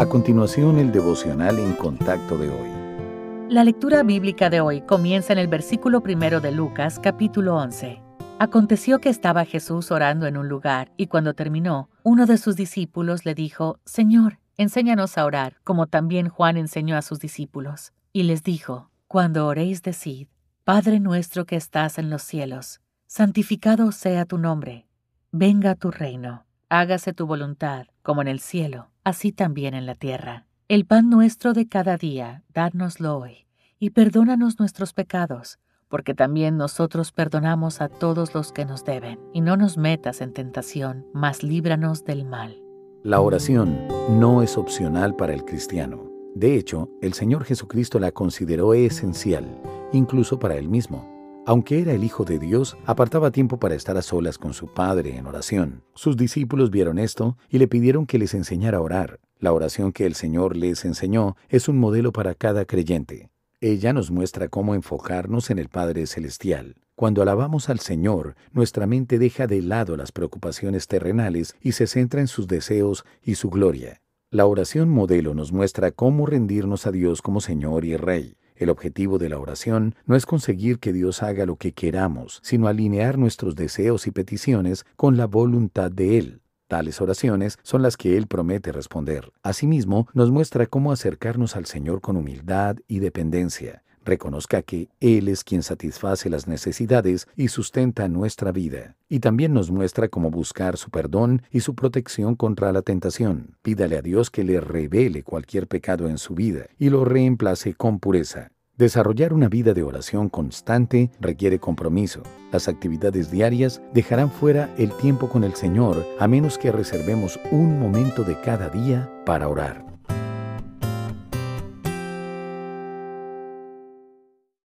A continuación, el devocional en contacto de hoy. La lectura bíblica de hoy comienza en el versículo primero de Lucas, capítulo 11. Aconteció que estaba Jesús orando en un lugar, y cuando terminó, uno de sus discípulos le dijo, Señor, enséñanos a orar, como también Juan enseñó a sus discípulos. Y les dijo, Cuando oréis, decid, Padre nuestro que estás en los cielos, santificado sea tu nombre, venga tu reino, hágase tu voluntad, como en el cielo así también en la tierra. El pan nuestro de cada día, dádnoslo hoy, y perdónanos nuestros pecados, porque también nosotros perdonamos a todos los que nos deben, y no nos metas en tentación, mas líbranos del mal. La oración no es opcional para el cristiano. De hecho, el Señor Jesucristo la consideró esencial, incluso para él mismo. Aunque era el Hijo de Dios, apartaba tiempo para estar a solas con su Padre en oración. Sus discípulos vieron esto y le pidieron que les enseñara a orar. La oración que el Señor les enseñó es un modelo para cada creyente. Ella nos muestra cómo enfocarnos en el Padre Celestial. Cuando alabamos al Señor, nuestra mente deja de lado las preocupaciones terrenales y se centra en sus deseos y su gloria. La oración modelo nos muestra cómo rendirnos a Dios como Señor y Rey. El objetivo de la oración no es conseguir que Dios haga lo que queramos, sino alinear nuestros deseos y peticiones con la voluntad de Él. Tales oraciones son las que Él promete responder. Asimismo, nos muestra cómo acercarnos al Señor con humildad y dependencia. Reconozca que Él es quien satisface las necesidades y sustenta nuestra vida. Y también nos muestra cómo buscar su perdón y su protección contra la tentación. Pídale a Dios que le revele cualquier pecado en su vida y lo reemplace con pureza. Desarrollar una vida de oración constante requiere compromiso. Las actividades diarias dejarán fuera el tiempo con el Señor a menos que reservemos un momento de cada día para orar.